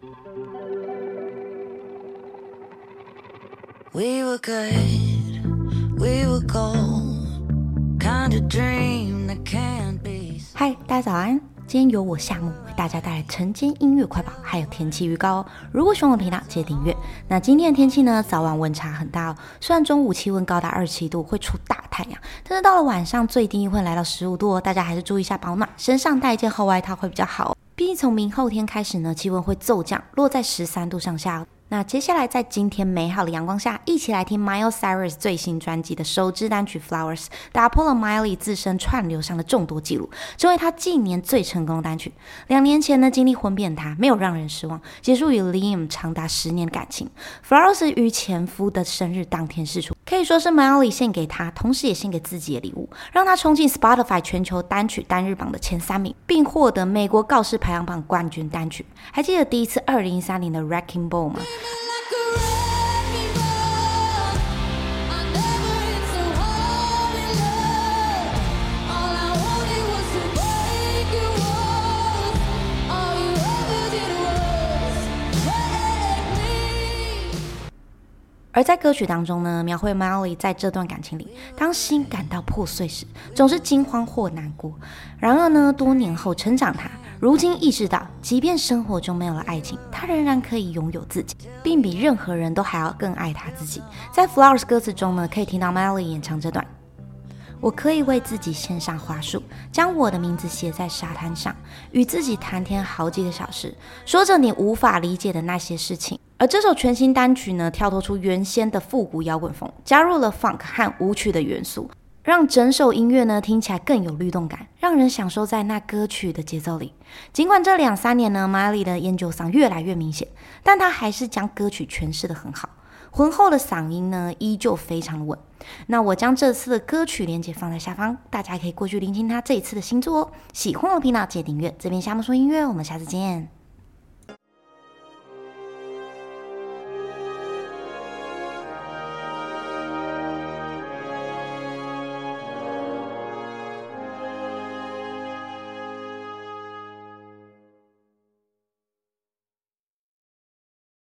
We were good, we were gold, kind of dream that can't be. 嗨，大家早安！今天由我夏木为大家带来晨间音乐快报，还有天气预告哦。如果喜欢我的频道，记得订阅。那今天的天气呢，早晚温差很大哦。虽然中午气温高达二十七度，会出大太阳，但是到了晚上最低会来到十五度哦。大家还是注意一下保暖，身上带一件厚外套会比较好。毕竟从明后天开始呢，气温会骤降，落在十三度上下。那接下来，在今天美好的阳光下，一起来听 Miley Cyrus 最新专辑的首支单曲《Flowers》，打破了 Miley 自身串流上的众多记录，成为他近年最成功的单曲。两年前呢，经历婚变，他没有让人失望，结束与 Liam 长达十年的感情。《Flowers》于前夫的生日当天释出，可以说是 Miley 献给他，同时也献给自己的礼物，让他冲进 Spotify 全球单曲单日榜的前三名，并获得美国告示排行榜冠军单曲。还记得第一次二零一三年的 Recking Ball 吗？而在歌曲当中呢，描绘 Miley 在这段感情里，当心感到破碎时，总是惊慌或难过。然而呢，多年后成长他，如今意识到，即便生活中没有了爱情，他仍然可以拥有自己，并比任何人都还要更爱他自己。在 Flowers 歌词中呢，可以听到 Miley 演唱这段。我可以为自己献上花束，将我的名字写在沙滩上，与自己谈天好几个小时，说着你无法理解的那些事情。而这首全新单曲呢，跳脱出原先的复古摇滚风，加入了 funk 和舞曲的元素，让整首音乐呢听起来更有律动感，让人享受在那歌曲的节奏里。尽管这两三年呢，Miley 的烟酒嗓越来越明显，但他还是将歌曲诠释得很好。浑厚的嗓音呢，依旧非常的稳。那我将这次的歌曲链接放在下方，大家可以过去聆听他这一次的新作哦。喜欢我的频道，记得订阅。这边夏木说音乐，我们下次见。